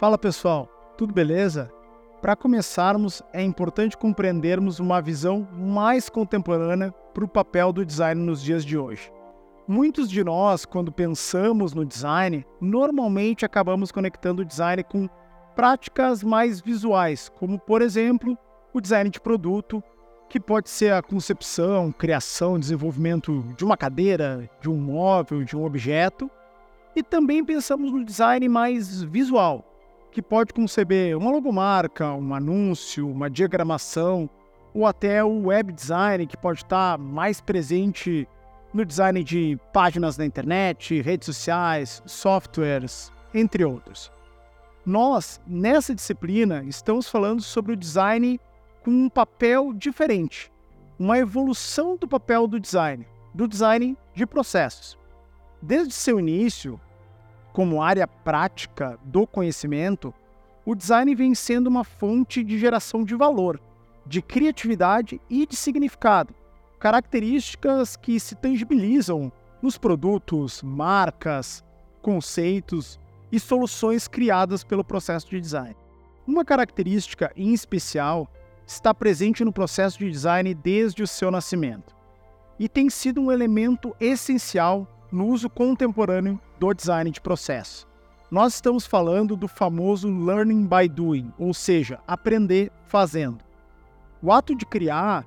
Fala pessoal, tudo beleza? Para começarmos, é importante compreendermos uma visão mais contemporânea para o papel do design nos dias de hoje. Muitos de nós, quando pensamos no design, normalmente acabamos conectando o design com práticas mais visuais, como por exemplo o design de produto, que pode ser a concepção, criação, desenvolvimento de uma cadeira, de um móvel, de um objeto. E também pensamos no design mais visual, que pode conceber uma logomarca, um anúncio, uma diagramação, ou até o web design, que pode estar mais presente no design de páginas na internet, redes sociais, softwares, entre outros. Nós, nessa disciplina, estamos falando sobre o design com um papel diferente, uma evolução do papel do design, do design de processos. Desde seu início, como área prática do conhecimento, o design vem sendo uma fonte de geração de valor, de criatividade e de significado, características que se tangibilizam nos produtos, marcas, conceitos e soluções criadas pelo processo de design. Uma característica em especial está presente no processo de design desde o seu nascimento e tem sido um elemento essencial no uso contemporâneo do design de processo. Nós estamos falando do famoso learning by doing, ou seja, aprender fazendo. O ato de criar,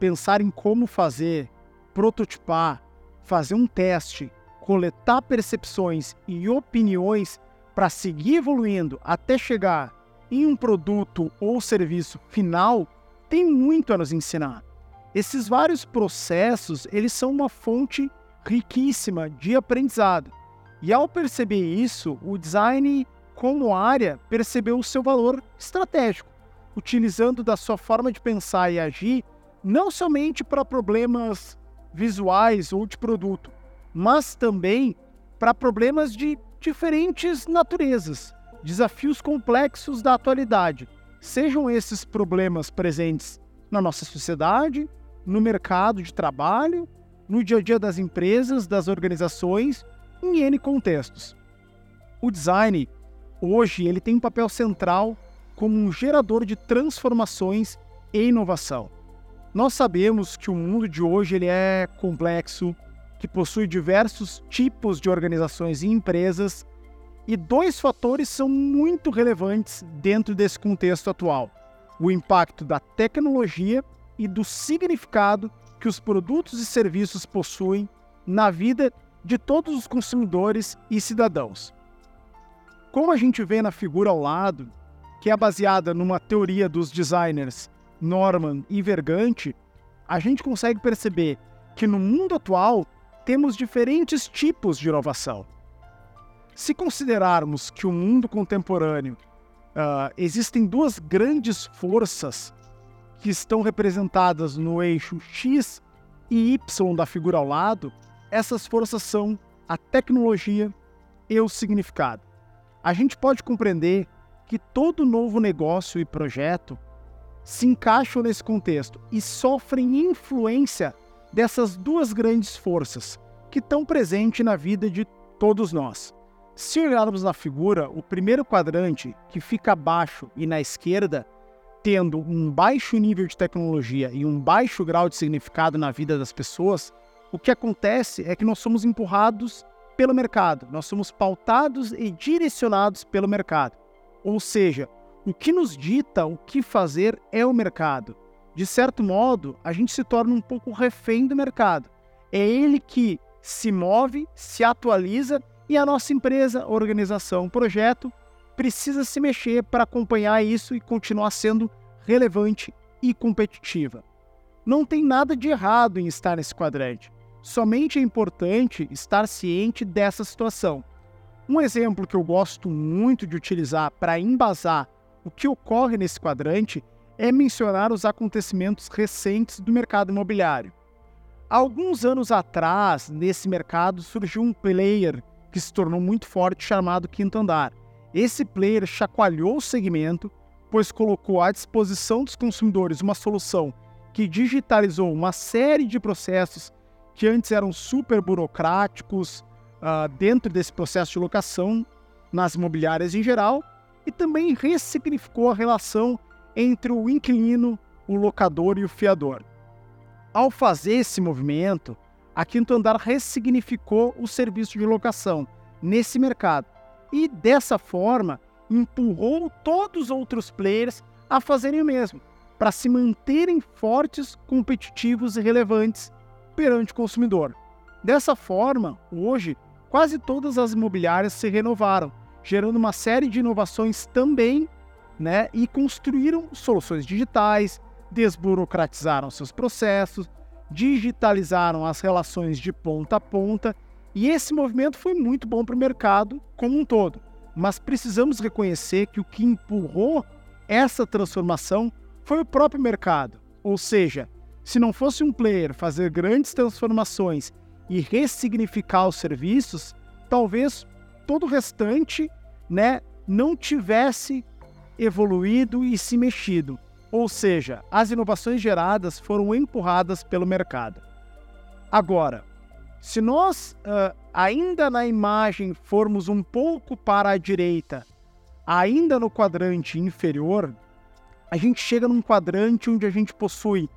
pensar em como fazer, prototipar, fazer um teste, coletar percepções e opiniões para seguir evoluindo até chegar em um produto ou serviço final tem muito a nos ensinar. Esses vários processos, eles são uma fonte riquíssima de aprendizado. E ao perceber isso, o design como área percebeu o seu valor estratégico, utilizando da sua forma de pensar e agir não somente para problemas visuais ou de produto, mas também para problemas de diferentes naturezas, desafios complexos da atualidade, sejam esses problemas presentes na nossa sociedade, no mercado de trabalho, no dia a dia das empresas, das organizações, em N contextos. O design, hoje, ele tem um papel central como um gerador de transformações e inovação. Nós sabemos que o mundo de hoje ele é complexo, que possui diversos tipos de organizações e empresas e dois fatores são muito relevantes dentro desse contexto atual: o impacto da tecnologia e do significado que os produtos e serviços possuem na vida de todos os consumidores e cidadãos. Como a gente vê na figura ao lado, que é baseada numa teoria dos designers Norman e Vergante, a gente consegue perceber que no mundo atual temos diferentes tipos de inovação. Se considerarmos que o mundo contemporâneo uh, existem duas grandes forças que estão representadas no eixo X e Y da figura ao lado, essas forças são a tecnologia e o significado. A gente pode compreender que todo novo negócio e projeto se encaixam nesse contexto e sofrem influência dessas duas grandes forças que estão presentes na vida de todos nós. Se olharmos na figura, o primeiro quadrante, que fica abaixo e na esquerda, tendo um baixo nível de tecnologia e um baixo grau de significado na vida das pessoas, o que acontece é que nós somos empurrados pelo mercado, nós somos pautados e direcionados pelo mercado. Ou seja, o que nos dita o que fazer é o mercado. De certo modo, a gente se torna um pouco refém do mercado. É ele que se move, se atualiza e a nossa empresa, organização, projeto precisa se mexer para acompanhar isso e continuar sendo relevante e competitiva. Não tem nada de errado em estar nesse quadrante. Somente é importante estar ciente dessa situação. Um exemplo que eu gosto muito de utilizar para embasar o que ocorre nesse quadrante é mencionar os acontecimentos recentes do mercado imobiliário. alguns anos atrás, nesse mercado surgiu um player que se tornou muito forte, chamado Quinto Andar. Esse player chacoalhou o segmento, pois colocou à disposição dos consumidores uma solução que digitalizou uma série de processos que antes eram super burocráticos uh, dentro desse processo de locação nas imobiliárias em geral e também ressignificou a relação entre o inquilino, o locador e o fiador. Ao fazer esse movimento, a Quinto Andar ressignificou o serviço de locação nesse mercado e, dessa forma, empurrou todos os outros players a fazerem o mesmo, para se manterem fortes, competitivos e relevantes perante o consumidor. Dessa forma, hoje, quase todas as imobiliárias se renovaram, gerando uma série de inovações também, né, e construíram soluções digitais, desburocratizaram seus processos, digitalizaram as relações de ponta a ponta, e esse movimento foi muito bom para o mercado como um todo. Mas precisamos reconhecer que o que empurrou essa transformação foi o próprio mercado. Ou seja, se não fosse um player fazer grandes transformações e ressignificar os serviços, talvez todo o restante né, não tivesse evoluído e se mexido. Ou seja, as inovações geradas foram empurradas pelo mercado. Agora, se nós uh, ainda na imagem formos um pouco para a direita, ainda no quadrante inferior, a gente chega num quadrante onde a gente possui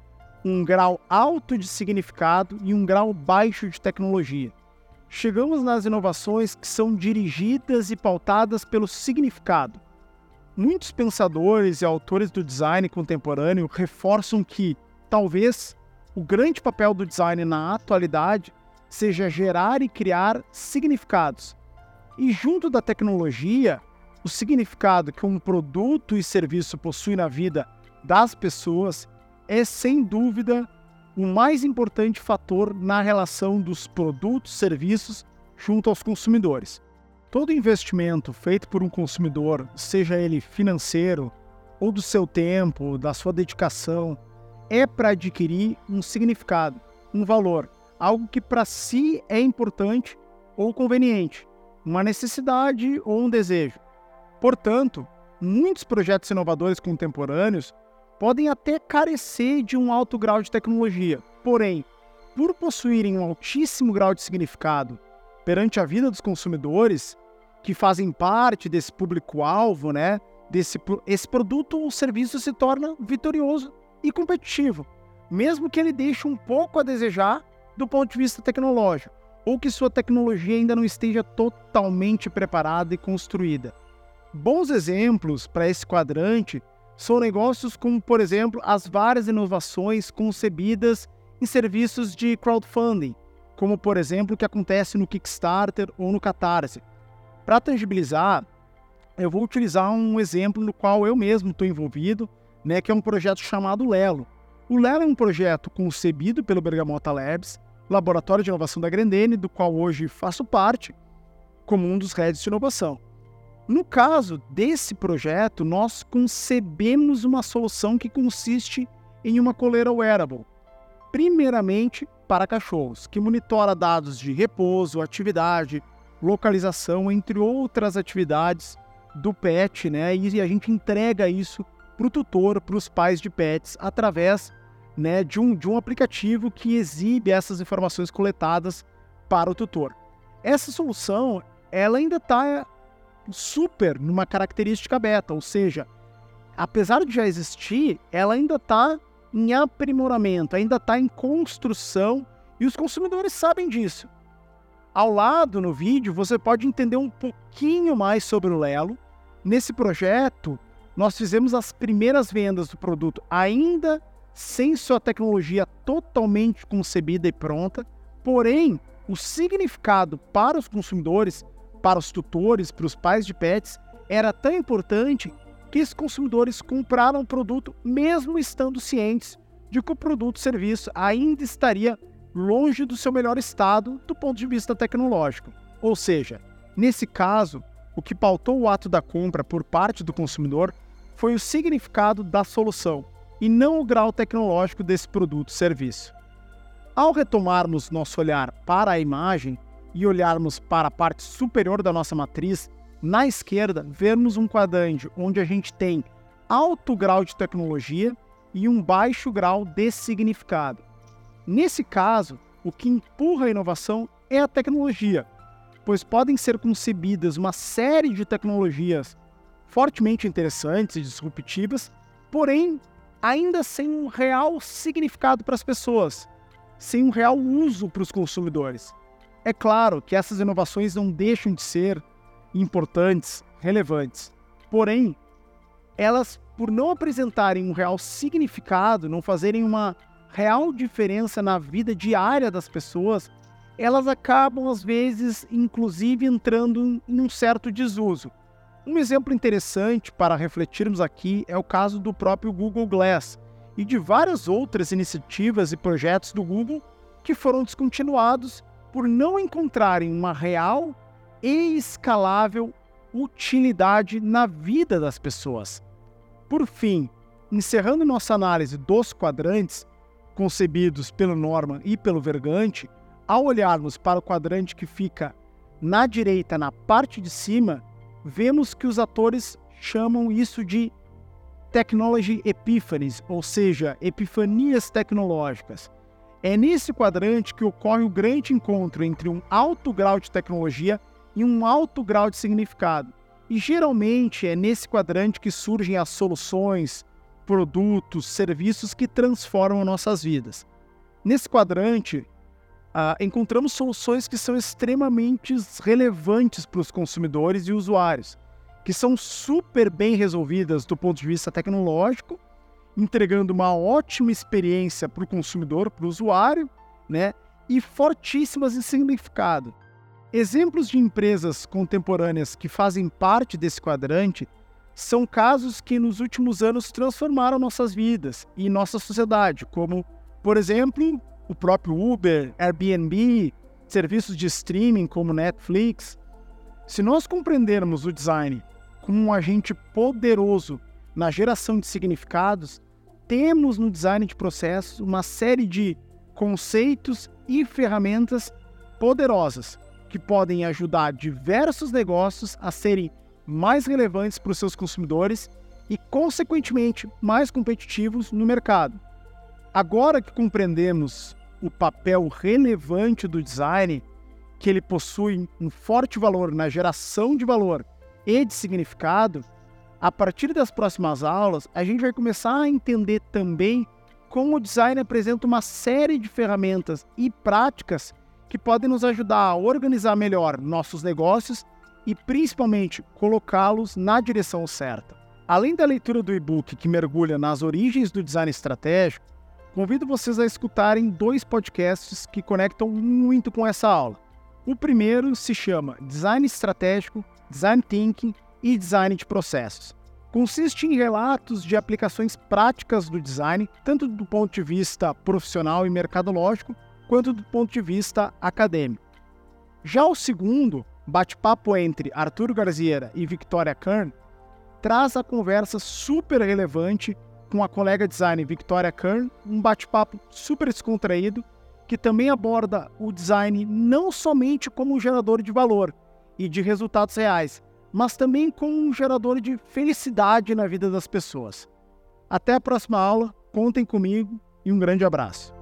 um grau alto de significado e um grau baixo de tecnologia. Chegamos nas inovações que são dirigidas e pautadas pelo significado, Muitos pensadores e autores do design contemporâneo reforçam que, talvez, o grande papel do design na atualidade seja gerar e criar significados. E junto da tecnologia, o significado que um produto e serviço possui na vida das pessoas é sem dúvida o mais importante fator na relação dos produtos e serviços junto aos consumidores. Todo investimento feito por um consumidor, seja ele financeiro ou do seu tempo, da sua dedicação, é para adquirir um significado, um valor, algo que para si é importante ou conveniente, uma necessidade ou um desejo. Portanto, muitos projetos inovadores contemporâneos podem até carecer de um alto grau de tecnologia, porém, por possuírem um altíssimo grau de significado perante a vida dos consumidores, que fazem parte desse público-alvo, né? Desse, esse produto ou serviço se torna vitorioso e competitivo, mesmo que ele deixe um pouco a desejar do ponto de vista tecnológico, ou que sua tecnologia ainda não esteja totalmente preparada e construída. Bons exemplos para esse quadrante são negócios como, por exemplo, as várias inovações concebidas em serviços de crowdfunding, como, por exemplo, o que acontece no Kickstarter ou no Catarse, para tangibilizar, eu vou utilizar um exemplo no qual eu mesmo estou envolvido, né, que é um projeto chamado Lelo. O Lelo é um projeto concebido pelo Bergamota Labs, laboratório de inovação da Grandene, do qual hoje faço parte, como um dos heads de inovação. No caso desse projeto, nós concebemos uma solução que consiste em uma coleira wearable, primeiramente para cachorros, que monitora dados de repouso, atividade, localização, entre outras atividades do pet, né? E a gente entrega isso para o tutor, para os pais de pets, através né, de, um, de um aplicativo que exibe essas informações coletadas para o tutor. Essa solução, ela ainda está super numa característica beta, ou seja, apesar de já existir, ela ainda está em aprimoramento, ainda está em construção e os consumidores sabem disso. Ao lado no vídeo você pode entender um pouquinho mais sobre o Lelo. Nesse projeto, nós fizemos as primeiras vendas do produto ainda sem sua tecnologia totalmente concebida e pronta, porém, o significado para os consumidores, para os tutores, para os pais de pets, era tão importante que esses consumidores compraram o produto mesmo estando cientes de que o produto serviço ainda estaria longe do seu melhor estado do ponto de vista tecnológico. Ou seja, nesse caso, o que pautou o ato da compra por parte do consumidor foi o significado da solução e não o grau tecnológico desse produto ou serviço. Ao retomarmos nosso olhar para a imagem e olharmos para a parte superior da nossa matriz, na esquerda, vemos um quadrante onde a gente tem alto grau de tecnologia e um baixo grau de significado. Nesse caso, o que empurra a inovação é a tecnologia, pois podem ser concebidas uma série de tecnologias fortemente interessantes e disruptivas, porém ainda sem um real significado para as pessoas, sem um real uso para os consumidores. É claro que essas inovações não deixam de ser importantes, relevantes, porém, elas, por não apresentarem um real significado, não fazerem uma real diferença na vida diária das pessoas, elas acabam, às vezes, inclusive entrando em um certo desuso. Um exemplo interessante para refletirmos aqui é o caso do próprio Google Glass e de várias outras iniciativas e projetos do Google que foram descontinuados por não encontrarem uma real e escalável utilidade na vida das pessoas. Por fim, encerrando nossa análise dos quadrantes, concebidos pelo Norman e pelo Vergante, ao olharmos para o quadrante que fica na direita, na parte de cima, vemos que os atores chamam isso de Technology Epiphanies, ou seja, epifanias tecnológicas. É nesse quadrante que ocorre o grande encontro entre um alto grau de tecnologia e um alto grau de significado. E geralmente é nesse quadrante que surgem as soluções, produtos, serviços que transformam nossas vidas. Nesse quadrante, Uh, encontramos soluções que são extremamente relevantes para os consumidores e usuários, que são super bem resolvidas do ponto de vista tecnológico, entregando uma ótima experiência para o consumidor, para o usuário, né? E fortíssimas em significado. Exemplos de empresas contemporâneas que fazem parte desse quadrante são casos que nos últimos anos transformaram nossas vidas e nossa sociedade, como, por exemplo, o próprio Uber, Airbnb, serviços de streaming como Netflix. Se nós compreendermos o design como um agente poderoso na geração de significados, temos no design de processos uma série de conceitos e ferramentas poderosas que podem ajudar diversos negócios a serem mais relevantes para os seus consumidores e, consequentemente, mais competitivos no mercado. Agora que compreendemos o papel relevante do design, que ele possui um forte valor na geração de valor e de significado, a partir das próximas aulas, a gente vai começar a entender também como o design apresenta uma série de ferramentas e práticas que podem nos ajudar a organizar melhor nossos negócios e principalmente colocá-los na direção certa. Além da leitura do e-book que mergulha nas origens do design estratégico, convido vocês a escutarem dois podcasts que conectam muito com essa aula. O primeiro se chama Design Estratégico, Design Thinking e Design de Processos. Consiste em relatos de aplicações práticas do design, tanto do ponto de vista profissional e mercadológico, quanto do ponto de vista acadêmico. Já o segundo, Bate-Papo entre Arthur Garziera e Victoria Kern, traz a conversa super relevante com a colega design Victoria Kern, um bate-papo super descontraído que também aborda o design não somente como um gerador de valor e de resultados reais, mas também como um gerador de felicidade na vida das pessoas. Até a próxima aula, contem comigo e um grande abraço.